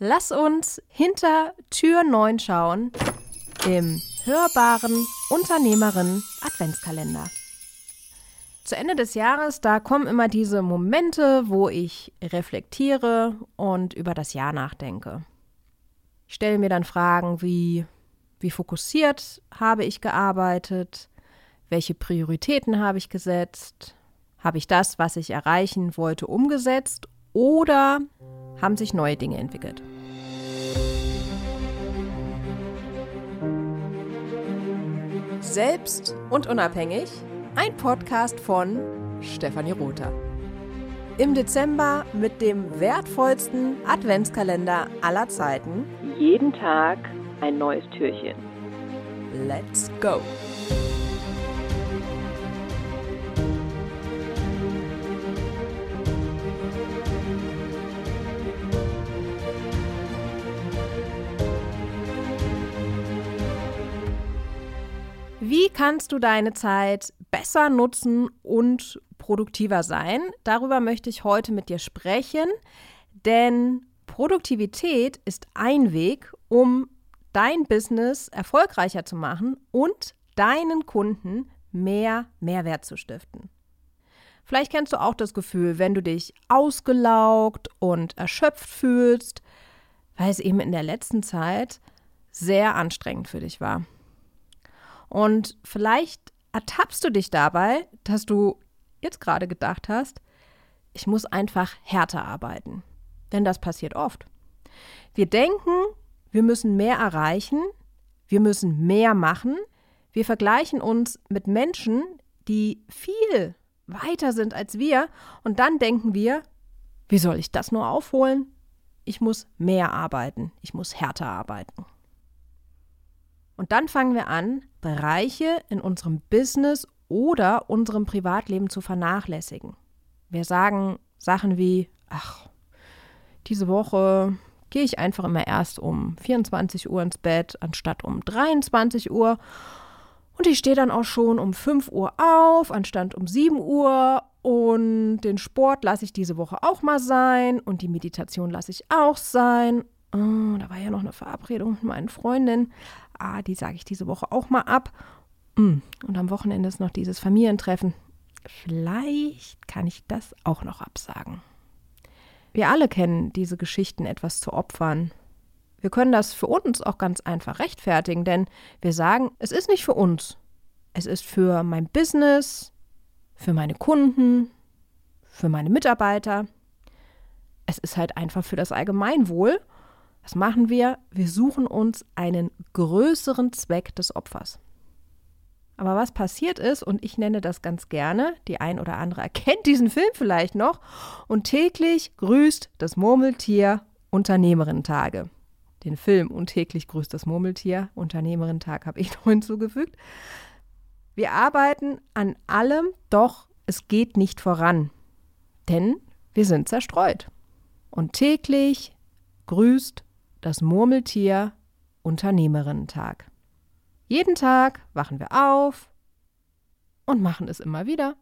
Lass uns hinter Tür 9 schauen im hörbaren Unternehmerin Adventskalender. Zu Ende des Jahres, da kommen immer diese Momente, wo ich reflektiere und über das Jahr nachdenke. Ich stelle mir dann Fragen wie, wie fokussiert habe ich gearbeitet? Welche Prioritäten habe ich gesetzt? Habe ich das, was ich erreichen wollte, umgesetzt? Oder haben sich neue Dinge entwickelt? Selbst und unabhängig, ein Podcast von Stefanie Rother. Im Dezember mit dem wertvollsten Adventskalender aller Zeiten. Jeden Tag ein neues Türchen. Let's go! Wie kannst du deine Zeit besser nutzen und produktiver sein? Darüber möchte ich heute mit dir sprechen, denn Produktivität ist ein Weg, um dein Business erfolgreicher zu machen und deinen Kunden mehr Mehrwert zu stiften. Vielleicht kennst du auch das Gefühl, wenn du dich ausgelaugt und erschöpft fühlst, weil es eben in der letzten Zeit sehr anstrengend für dich war. Und vielleicht ertappst du dich dabei, dass du jetzt gerade gedacht hast, ich muss einfach härter arbeiten. Denn das passiert oft. Wir denken, wir müssen mehr erreichen, wir müssen mehr machen. Wir vergleichen uns mit Menschen, die viel weiter sind als wir. Und dann denken wir, wie soll ich das nur aufholen? Ich muss mehr arbeiten, ich muss härter arbeiten. Und dann fangen wir an, Bereiche in unserem Business oder unserem Privatleben zu vernachlässigen. Wir sagen Sachen wie, ach, diese Woche gehe ich einfach immer erst um 24 Uhr ins Bett anstatt um 23 Uhr. Und ich stehe dann auch schon um 5 Uhr auf, anstatt um 7 Uhr. Und den Sport lasse ich diese Woche auch mal sein. Und die Meditation lasse ich auch sein. Oh, da war ja noch eine Verabredung mit meinen Freundinnen ah, die sage ich diese Woche auch mal ab. Mm, und am Wochenende ist noch dieses Familientreffen. Vielleicht kann ich das auch noch absagen. Wir alle kennen diese Geschichten, etwas zu opfern. Wir können das für uns auch ganz einfach rechtfertigen, denn wir sagen, es ist nicht für uns. Es ist für mein Business, für meine Kunden, für meine Mitarbeiter. Es ist halt einfach für das Allgemeinwohl was machen wir? Wir suchen uns einen größeren Zweck des Opfers. Aber was passiert ist, und ich nenne das ganz gerne, die ein oder andere erkennt diesen Film vielleicht noch, und täglich grüßt das Murmeltier Unternehmerinnen-Tage. Den Film und täglich grüßt das Murmeltier Unternehmerinnen-Tag habe ich noch hinzugefügt. Wir arbeiten an allem, doch es geht nicht voran, denn wir sind zerstreut. Und täglich grüßt das Murmeltier Unternehmerinnen-Tag. Jeden Tag wachen wir auf und machen es immer wieder.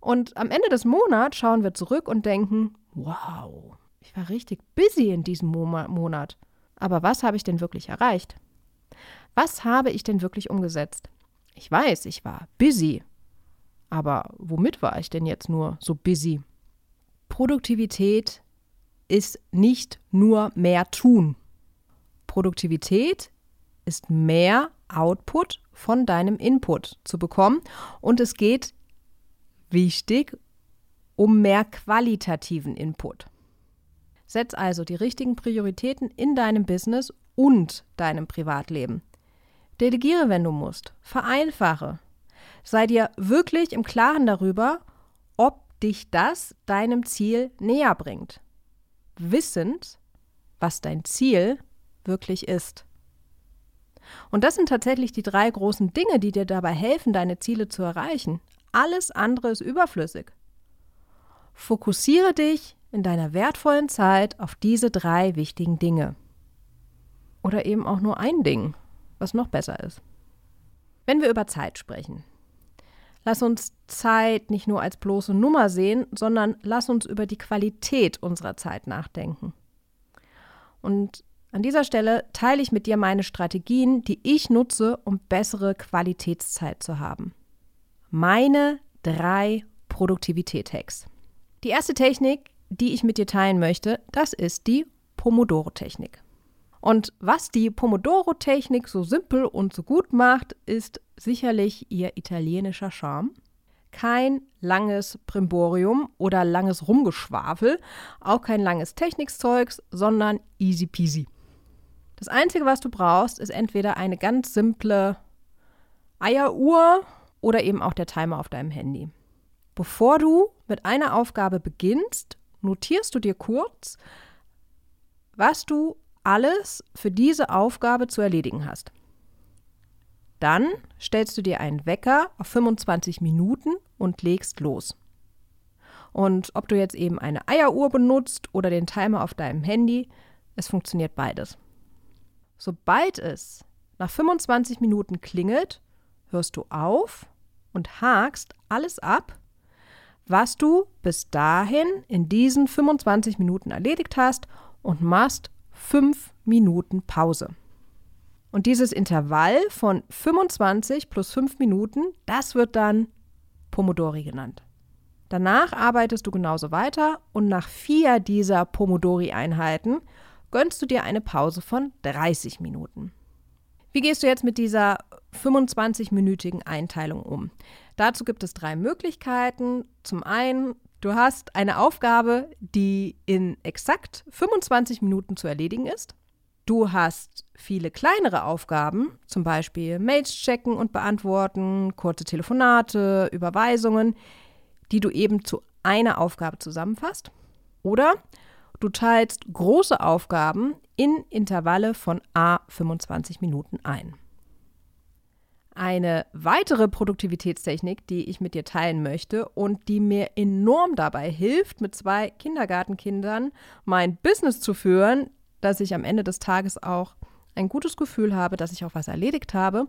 Und am Ende des Monats schauen wir zurück und denken, wow, ich war richtig busy in diesem Monat. Aber was habe ich denn wirklich erreicht? Was habe ich denn wirklich umgesetzt? Ich weiß, ich war busy. Aber womit war ich denn jetzt nur so busy? Produktivität ist nicht nur mehr tun. Produktivität ist mehr Output von deinem Input zu bekommen und es geht wichtig um mehr qualitativen Input. Setz also die richtigen Prioritäten in deinem Business und deinem Privatleben. Delegiere, wenn du musst. Vereinfache. Sei dir wirklich im Klaren darüber, ob dich das deinem Ziel näher bringt wissend, was dein Ziel wirklich ist. Und das sind tatsächlich die drei großen Dinge, die dir dabei helfen, deine Ziele zu erreichen. Alles andere ist überflüssig. Fokussiere dich in deiner wertvollen Zeit auf diese drei wichtigen Dinge. Oder eben auch nur ein Ding, was noch besser ist. Wenn wir über Zeit sprechen, Lass uns Zeit nicht nur als bloße Nummer sehen, sondern lass uns über die Qualität unserer Zeit nachdenken. Und an dieser Stelle teile ich mit dir meine Strategien, die ich nutze, um bessere Qualitätszeit zu haben. Meine drei Produktivität-Hacks. Die erste Technik, die ich mit dir teilen möchte, das ist die Pomodoro-Technik. Und was die Pomodoro-Technik so simpel und so gut macht, ist sicherlich ihr italienischer Charme. Kein langes Primborium oder langes Rumgeschwafel, auch kein langes Technikzeugs, sondern easy peasy. Das Einzige, was du brauchst, ist entweder eine ganz simple Eieruhr oder eben auch der Timer auf deinem Handy. Bevor du mit einer Aufgabe beginnst, notierst du dir kurz, was du alles für diese Aufgabe zu erledigen hast. Dann stellst du dir einen Wecker auf 25 Minuten und legst los. Und ob du jetzt eben eine Eieruhr benutzt oder den Timer auf deinem Handy, es funktioniert beides. Sobald es nach 25 Minuten klingelt, hörst du auf und hakst alles ab, was du bis dahin in diesen 25 Minuten erledigt hast und machst 5 Minuten Pause. Und dieses Intervall von 25 plus 5 Minuten, das wird dann Pomodori genannt. Danach arbeitest du genauso weiter und nach vier dieser Pomodori-Einheiten gönnst du dir eine Pause von 30 Minuten. Wie gehst du jetzt mit dieser 25-minütigen Einteilung um? Dazu gibt es drei Möglichkeiten. Zum einen, du hast eine Aufgabe, die in exakt 25 Minuten zu erledigen ist. Du hast viele kleinere Aufgaben, zum Beispiel Mails checken und beantworten, kurze Telefonate, Überweisungen, die du eben zu einer Aufgabe zusammenfasst. Oder du teilst große Aufgaben in Intervalle von a 25 Minuten ein. Eine weitere Produktivitätstechnik, die ich mit dir teilen möchte und die mir enorm dabei hilft, mit zwei Kindergartenkindern mein Business zu führen, dass ich am Ende des Tages auch ein gutes Gefühl habe, dass ich auch was erledigt habe,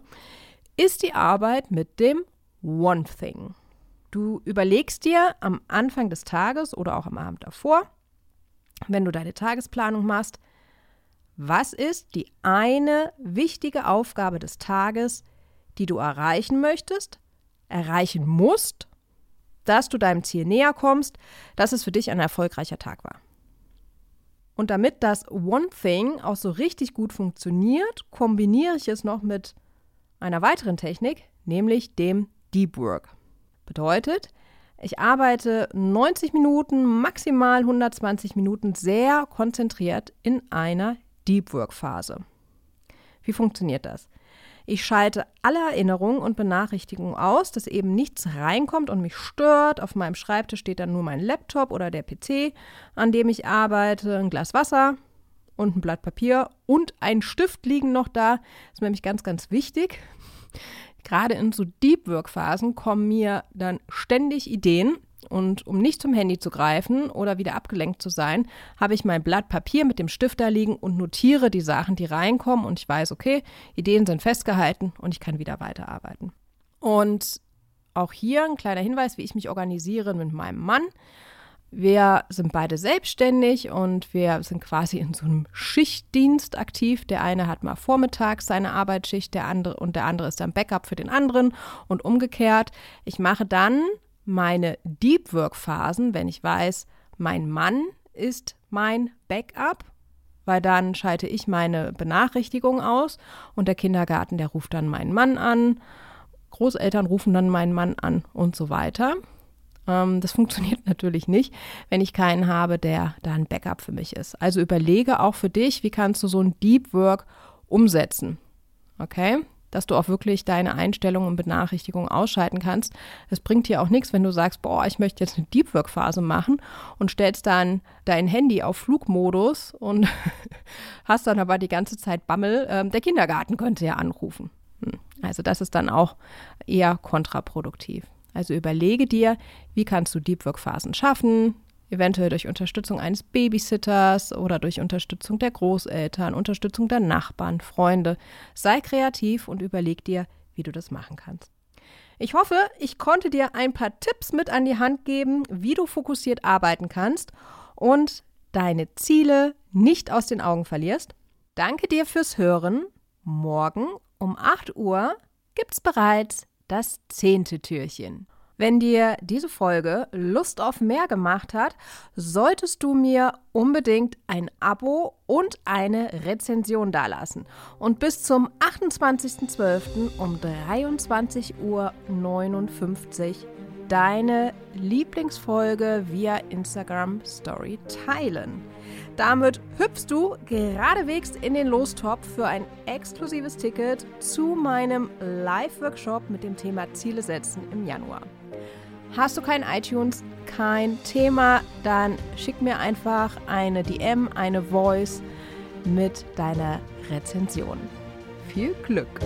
ist die Arbeit mit dem One Thing. Du überlegst dir am Anfang des Tages oder auch am Abend davor, wenn du deine Tagesplanung machst, was ist die eine wichtige Aufgabe des Tages, die du erreichen möchtest, erreichen musst, dass du deinem Ziel näher kommst, dass es für dich ein erfolgreicher Tag war. Und damit das One Thing auch so richtig gut funktioniert, kombiniere ich es noch mit einer weiteren Technik, nämlich dem Deep Work. Bedeutet, ich arbeite 90 Minuten, maximal 120 Minuten sehr konzentriert in einer Deep Work Phase. Wie funktioniert das? Ich schalte alle Erinnerungen und Benachrichtigungen aus, dass eben nichts reinkommt und mich stört. Auf meinem Schreibtisch steht dann nur mein Laptop oder der PC, an dem ich arbeite, ein Glas Wasser und ein Blatt Papier und ein Stift liegen noch da. Das ist nämlich ganz, ganz wichtig. Gerade in so Deep Work Phasen kommen mir dann ständig Ideen und um nicht zum Handy zu greifen oder wieder abgelenkt zu sein, habe ich mein Blatt Papier mit dem Stift da liegen und notiere die Sachen, die reinkommen. Und ich weiß, okay, Ideen sind festgehalten und ich kann wieder weiterarbeiten. Und auch hier ein kleiner Hinweis, wie ich mich organisiere mit meinem Mann. Wir sind beide selbstständig und wir sind quasi in so einem Schichtdienst aktiv. Der eine hat mal vormittags seine Arbeitsschicht, der andere und der andere ist dann Backup für den anderen und umgekehrt. Ich mache dann meine Deep Work Phasen, wenn ich weiß, mein Mann ist mein Backup, weil dann schalte ich meine Benachrichtigung aus und der Kindergarten, der ruft dann meinen Mann an, Großeltern rufen dann meinen Mann an und so weiter. Ähm, das funktioniert natürlich nicht, wenn ich keinen habe, der da ein Backup für mich ist. Also überlege auch für dich, wie kannst du so ein Deep Work umsetzen. Okay? Dass du auch wirklich deine Einstellungen und Benachrichtigungen ausschalten kannst. Es bringt dir auch nichts, wenn du sagst, boah, ich möchte jetzt eine Deep Work Phase machen und stellst dann dein Handy auf Flugmodus und hast dann aber die ganze Zeit Bammel. Ähm, der Kindergarten könnte ja anrufen. Hm. Also das ist dann auch eher kontraproduktiv. Also überlege dir, wie kannst du Deep Work Phasen schaffen, eventuell durch Unterstützung eines Babysitters oder durch Unterstützung der Großeltern, Unterstützung der Nachbarn, Freunde. Sei kreativ und überleg dir, wie du das machen kannst. Ich hoffe, ich konnte dir ein paar Tipps mit an die Hand geben, wie du fokussiert arbeiten kannst. Und deine Ziele nicht aus den Augen verlierst. Danke dir fürs Hören. Morgen um 8 Uhr gibt's bereits das zehnte Türchen. Wenn dir diese Folge Lust auf mehr gemacht hat, solltest du mir unbedingt ein Abo und eine Rezension dalassen. Und bis zum 28.12. um 23.59 Uhr deine Lieblingsfolge via Instagram Story teilen. Damit hüpfst du geradewegs in den Lostop für ein exklusives Ticket zu meinem Live-Workshop mit dem Thema Ziele setzen im Januar. Hast du kein iTunes? Kein Thema, dann schick mir einfach eine DM, eine Voice mit deiner Rezension. Viel Glück!